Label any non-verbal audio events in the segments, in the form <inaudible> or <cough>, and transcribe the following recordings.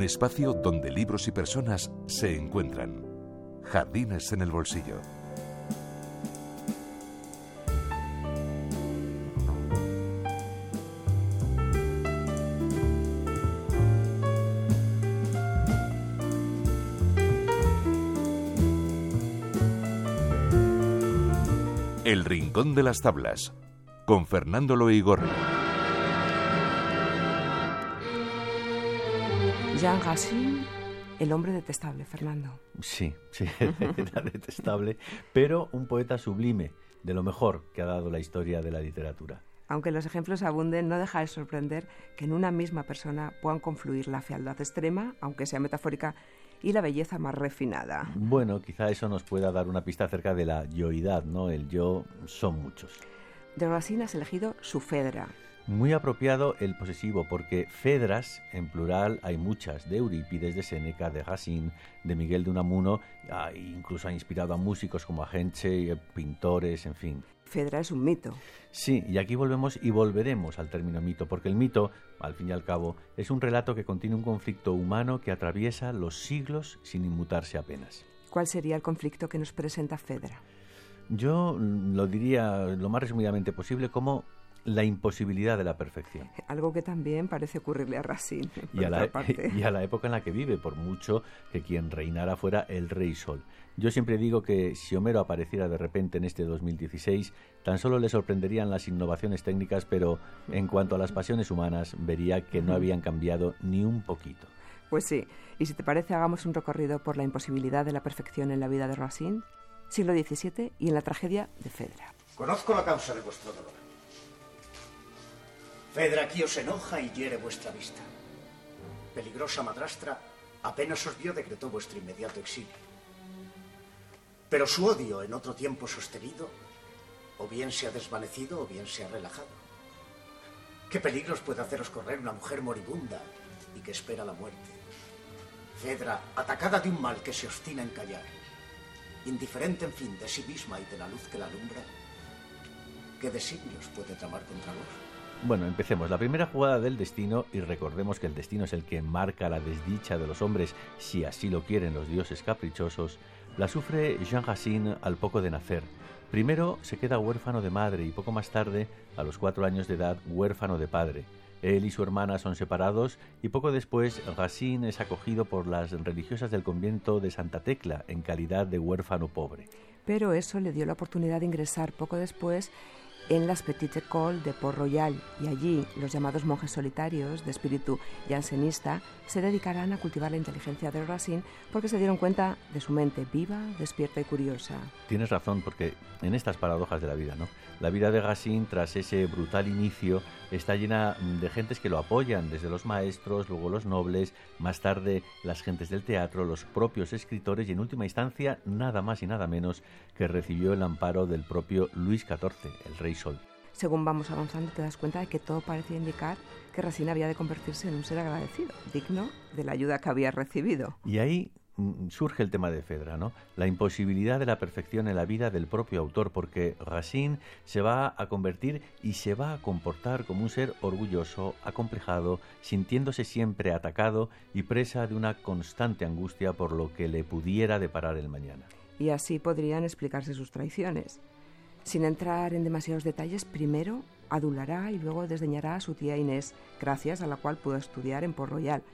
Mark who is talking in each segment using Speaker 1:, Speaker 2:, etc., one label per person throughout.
Speaker 1: un espacio donde libros y personas se encuentran. Jardines en el bolsillo. El Rincón de las Tablas, con Fernando Loigorri.
Speaker 2: Jean Racine, el hombre detestable, Fernando.
Speaker 3: Sí, sí, <laughs> era detestable, pero un poeta sublime, de lo mejor que ha dado la historia de la literatura.
Speaker 2: Aunque los ejemplos abunden, no deja de sorprender que en una misma persona puedan confluir la fealdad extrema, aunque sea metafórica, y la belleza más refinada.
Speaker 3: Bueno, quizá eso nos pueda dar una pista acerca de la yoidad, ¿no? El yo son muchos.
Speaker 2: De Racine has elegido su Fedra.
Speaker 3: Muy apropiado el posesivo, porque Fedras, en plural, hay muchas, de Eurípides, de Séneca, de Racine, de Miguel de Unamuno, ah, incluso ha inspirado a músicos como a Genche, pintores, en fin.
Speaker 2: Fedra es un mito.
Speaker 3: Sí, y aquí volvemos y volveremos al término mito, porque el mito, al fin y al cabo, es un relato que contiene un conflicto humano que atraviesa los siglos sin inmutarse apenas.
Speaker 2: ¿Cuál sería el conflicto que nos presenta Fedra?
Speaker 3: Yo lo diría lo más resumidamente posible como la imposibilidad de la perfección.
Speaker 2: Algo que también parece ocurrirle a Racine.
Speaker 3: Y a, la, y a, la, época en la que vive, por mucho que quien reinara fuera el rey Sol. Yo siempre digo que si Homero apareciera de repente en este 2016, tan solo le sorprenderían las innovaciones técnicas, pero en cuanto a las pasiones humanas, vería que no habían cambiado ni un poquito.
Speaker 2: Pues sí, y si te parece, hagamos un recorrido por la imposibilidad de la perfección en la vida de Racine, siglo XVII y en la tragedia de Fedra.
Speaker 4: Conozco la causa de vuestro dolor. Fedra aquí os enoja y hiere vuestra vista. Peligrosa madrastra, apenas os vio, decretó vuestro inmediato exilio. Pero su odio, en otro tiempo sostenido, o bien se ha desvanecido o bien se ha relajado. ¿Qué peligros puede haceros correr una mujer moribunda y que espera la muerte? Fedra, atacada de un mal que se obstina en callar, indiferente, en fin, de sí misma y de la luz que la alumbra, ¿qué designios puede tramar contra vos?
Speaker 3: Bueno, empecemos. La primera jugada del destino, y recordemos que el destino es el que marca la desdicha de los hombres, si así lo quieren los dioses caprichosos, la sufre Jean Racine al poco de nacer. Primero se queda huérfano de madre y poco más tarde, a los cuatro años de edad, huérfano de padre. Él y su hermana son separados y poco después Racine es acogido por las religiosas del convento de Santa Tecla en calidad de huérfano pobre.
Speaker 2: Pero eso le dio la oportunidad de ingresar poco después en las Petites Écoles de Port-Royal y allí los llamados monjes solitarios de espíritu jansenista se dedicarán a cultivar la inteligencia de Racine porque se dieron cuenta de su mente viva, despierta y curiosa.
Speaker 3: Tienes razón porque en estas paradojas de la vida, ¿no? La vida de Racine tras ese brutal inicio está llena de gentes que lo apoyan, desde los maestros, luego los nobles, más tarde las gentes del teatro, los propios escritores y en última instancia nada más y nada menos que recibió el amparo del propio Luis XIV, el rey Sol.
Speaker 2: Según vamos avanzando te das cuenta de que todo parecía indicar que Racine había de convertirse en un ser agradecido, digno de la ayuda que había recibido.
Speaker 3: Y ahí Mm, surge el tema de Fedra, ¿no? La imposibilidad de la perfección en la vida del propio autor, porque Racine se va a convertir y se va a comportar como un ser orgulloso, acomplejado, sintiéndose siempre atacado y presa de una constante angustia por lo que le pudiera deparar el mañana.
Speaker 2: Y así podrían explicarse sus traiciones. Sin entrar en demasiados detalles, primero adulará y luego desdeñará a su tía Inés, gracias a la cual pudo estudiar en Port Royal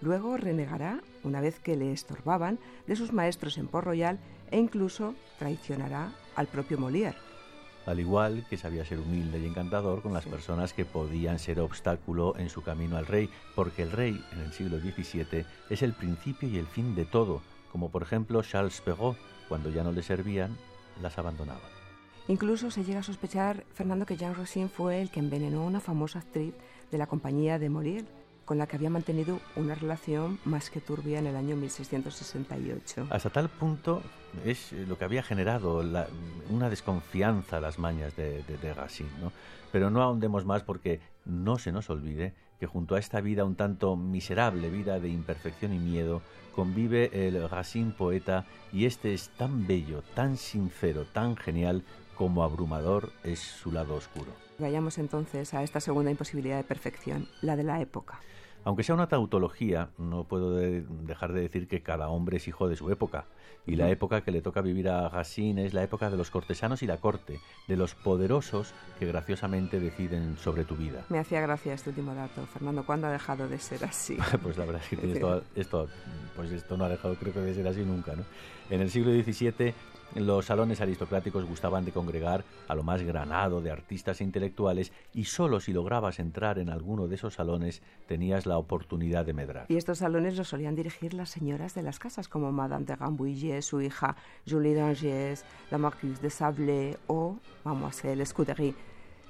Speaker 2: Luego renegará, una vez que le estorbaban, de sus maestros en Port Royal e incluso traicionará al propio Molière.
Speaker 3: Al igual que sabía ser humilde y encantador con las personas que podían ser obstáculo en su camino al rey, porque el rey en el siglo XVII es el principio y el fin de todo, como por ejemplo Charles Perrault, cuando ya no le servían, las abandonaba.
Speaker 2: Incluso se llega a sospechar, Fernando, que Jean Racine fue el que envenenó a una famosa actriz de la compañía de Molière, con la que había mantenido una relación más que turbia en el año 1668.
Speaker 3: Hasta tal punto es lo que había generado una desconfianza a las mañas de, de, Racine. ¿no? Pero no ahondemos más porque no se nos olvide que junto a esta vida un tanto miserable, vida de imperfección y miedo, convive el Racine poeta y este es tan bello, tan sincero, tan genial como abrumador es su lado oscuro.
Speaker 2: Vayamos entonces a esta segunda imposibilidad de perfección, la de la época.
Speaker 3: Aunque sea una tautología, no puedo dejar de decir que cada hombre es hijo de su época. Y la época que le toca vivir a Racine es la época de los cortesanos y la corte, de los poderosos que graciosamente deciden sobre tu vida.
Speaker 2: Me hacía gracia este último dato, Fernando. ¿Cuándo ha dejado de ser así? <laughs>
Speaker 3: pues la verdad es que esto, pues esto no ha dejado creo que de ser así nunca. ¿no? En el siglo XVII los salones aristocráticos gustaban de congregar a lo más granado de artistas e intelectuales y solo si lograbas entrar en alguno de esos salones tenías la oportunidad de medrar.
Speaker 2: Y estos salones los solían dirigir las señoras de las casas como Madame de Su hija Julie d'Angers, la Marquise de Sablé o Mademoiselle Scudéry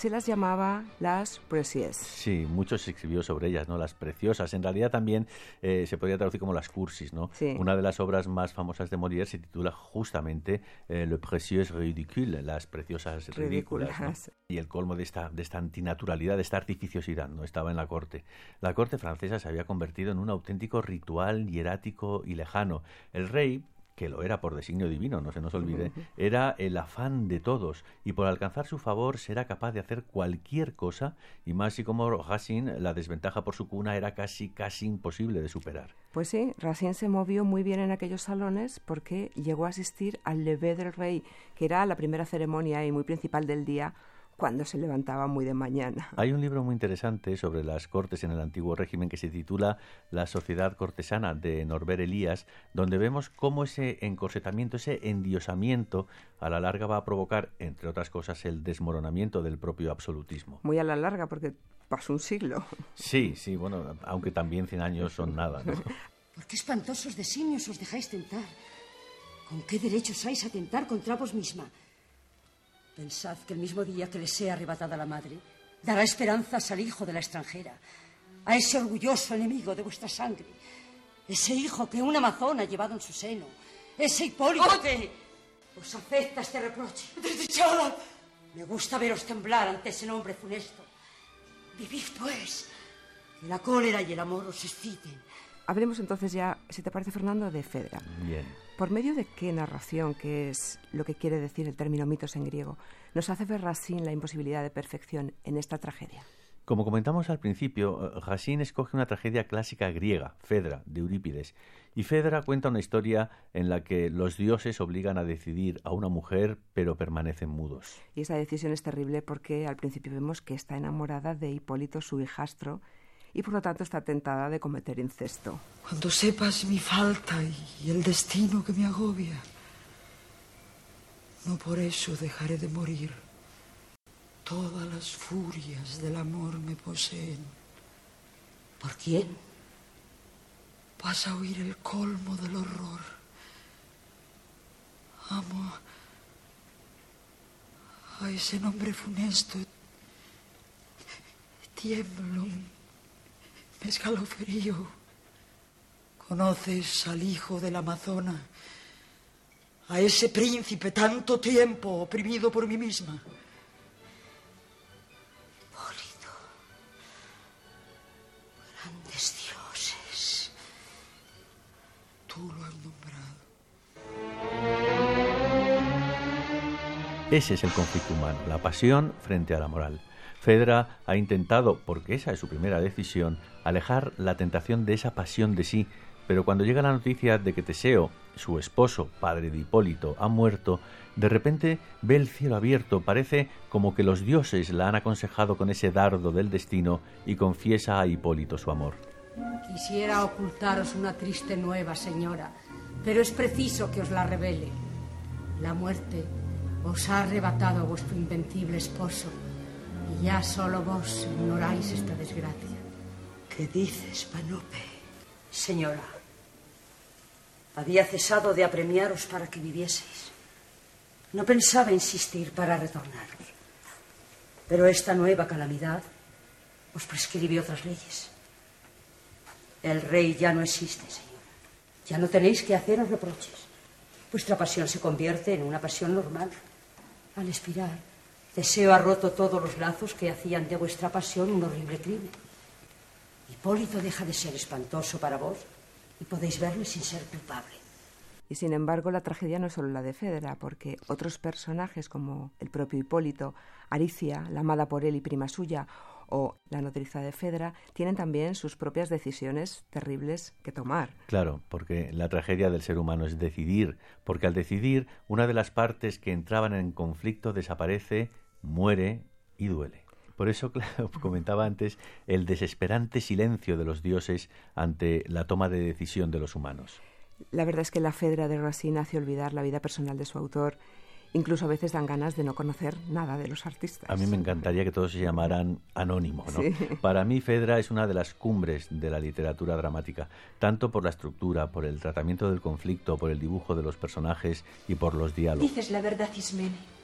Speaker 2: se las llamaba las precieuses.
Speaker 3: Sí, mucho se escribió sobre ellas, ¿no? Las preciosas. En realidad también eh, se podría traducir como las cursis, ¿no? Una de las obras más famosas de Molière se titula justamente eh, Le précieux ridicule, las preciosas ridículas. Y el colmo de esta, de esta antinaturalidad, de esta artificiosidad, ¿no? Estaba en la corte. La corte francesa se había convertido en un auténtico ritual hierático y lejano. El rey que lo era por designio divino, no se nos olvide, era el afán de todos y por alcanzar su favor será capaz de hacer cualquier cosa y más y como Racine la desventaja por su cuna era casi casi imposible de superar.
Speaker 2: Pues sí, Racine se movió muy bien en aquellos salones porque llegó a asistir al lever del rey, que era la primera ceremonia y muy principal del día cuando se levantaba muy de mañana.
Speaker 3: Hay un libro muy interesante sobre las cortes en el antiguo régimen que se titula La sociedad cortesana de Norbert Elías, donde vemos cómo ese encorsetamiento, ese endiosamiento, a la larga va a provocar, entre otras cosas, el desmoronamiento del propio absolutismo.
Speaker 2: Muy a la larga, porque pasó un siglo.
Speaker 3: Sí, sí, bueno, aunque también 100 años son nada. <laughs>
Speaker 5: ¿Por qué espantosos designios os dejáis tentar? ¿Con qué derechos vais a tentar contra vos misma? Pensad que el mismo día que le sea arrebatada la madre, dará esperanzas al hijo de la extranjera, a ese orgulloso enemigo de vuestra sangre, ese hijo que un amazón ha llevado en su seno, ese Hipólito os acepta este reproche. ¡Desdichada! Me gusta veros temblar ante ese nombre funesto. Vivid, pues, que la cólera y el amor os exciten.
Speaker 2: Hablemos entonces ya, si te parece, Fernando, de Fedra.
Speaker 3: Bien.
Speaker 2: ¿Por medio de qué narración, que es lo que quiere decir el término mitos en griego, nos hace ver Racine la imposibilidad de perfección en esta tragedia?
Speaker 3: Como comentamos al principio, Racine escoge una tragedia clásica griega, Fedra, de Eurípides, y Fedra cuenta una historia en la que los dioses obligan a decidir a una mujer, pero permanecen mudos.
Speaker 2: Y esa decisión es terrible porque al principio vemos que está enamorada de Hipólito, su hijastro, y por lo tanto está tentada de cometer incesto.
Speaker 5: Cuando sepas mi falta y el destino que me agobia, no por eso dejaré de morir. Todas las furias del amor me poseen. ¿Por quién? Vas a oír el colmo del horror. Amo a ese nombre funesto. Tiemblo escalofrío. ¿Conoces al hijo de la Amazona? A ese príncipe tanto tiempo oprimido por mí misma. Hipólito. Grandes dioses. Tú lo has nombrado.
Speaker 3: Ese es el conflicto humano, la pasión frente a la moral. Fedra ha intentado, porque esa es su primera decisión, alejar la tentación de esa pasión de sí, pero cuando llega la noticia de que Teseo, su esposo, padre de Hipólito, ha muerto, de repente ve el cielo abierto, parece como que los dioses la han aconsejado con ese dardo del destino y confiesa a Hipólito su amor.
Speaker 5: Quisiera ocultaros una triste nueva, señora, pero es preciso que os la revele. La muerte os ha arrebatado a vuestro invencible esposo y ya solo vos ignoráis esta desgracia. ¿Qué dices, Panope? Señora, había cesado de apremiaros para que vivieseis. No pensaba insistir para retornaros. Pero esta nueva calamidad os prescribe otras leyes. El rey ya no existe, señora. Ya no tenéis que haceros reproches. Vuestra pasión se convierte en una pasión normal. Al expirar, Deseo ha roto todos los lazos que hacían de vuestra pasión un horrible crimen. Hipólito deja de ser espantoso para vos y podéis verle sin ser culpable.
Speaker 2: Y sin embargo, la tragedia no es solo la de Fedra, porque otros personajes como el propio Hipólito, Aricia, la amada por él y prima suya, o la nodriza de Fedra tienen también sus propias decisiones terribles que tomar.
Speaker 3: Claro, porque la tragedia del ser humano es decidir, porque al decidir una de las partes que entraban en conflicto desaparece, muere y duele. Por eso, <laughs> claro, comentaba antes el desesperante silencio de los dioses ante la toma de decisión de los humanos.
Speaker 2: La verdad es que la Fedra de Racine hace olvidar la vida personal de su autor incluso a veces dan ganas de no conocer nada de los artistas.
Speaker 3: A mí me encantaría que todos se llamaran anónimo. ¿no? Para mí, Fedra es una de las cumbres de la literatura dramática, tanto por la estructura, por el tratamiento del conflicto, por el dibujo de los personajes y por los diálogos.
Speaker 6: Dices la verdad, Ismene.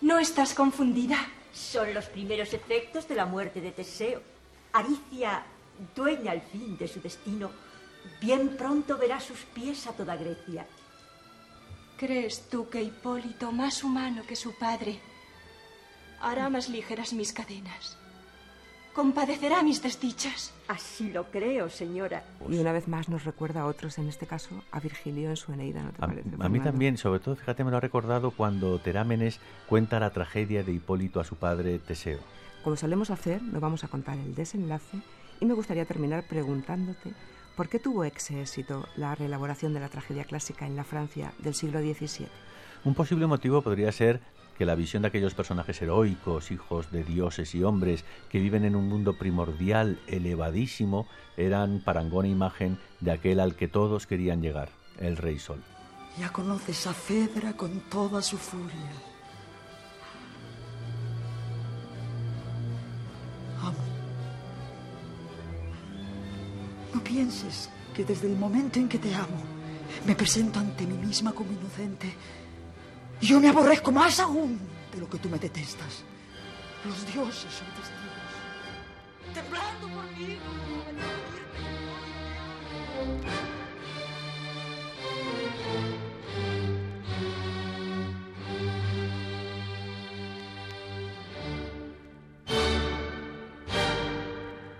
Speaker 6: ¿No estás confundida?
Speaker 7: Son los primeros efectos de la muerte de Teseo. Aricia, dueña al fin de su destino, bien pronto verá sus pies a toda Grecia
Speaker 6: ¿Crees tú que Hipólito, más humano que su padre, hará más ligeras mis cadenas? ¿Compadecerá mis desdichas?
Speaker 7: Así lo creo, señora.
Speaker 2: Y una vez más nos recuerda a otros, en este caso a Virgilio en su Eneida, ¿no te
Speaker 3: a,
Speaker 2: parece?
Speaker 3: A mí también, sobre todo, fíjate, me lo ha recordado cuando Terámenes cuenta la tragedia de Hipólito a su padre Teseo.
Speaker 2: Como solemos hacer, no vamos a contar el desenlace y me gustaría terminar preguntándote ¿Por qué tuvo ese éxito la reelaboración de la tragedia clásica en la Francia del siglo XVII?
Speaker 3: Un posible motivo podría ser que la visión de aquellos personajes heroicos, hijos de dioses y hombres, que viven en un mundo primordial, elevadísimo, eran parangón e imagen de aquel al que todos querían llegar, el Rey Sol.
Speaker 8: Ya conoces a Fedra con toda su furia. No pienses que desde el momento en que te amo, me presento ante mí misma como inocente. Yo me aborrezco más aún de lo que tú me detestas. Los dioses son testigos. Temblando por mí,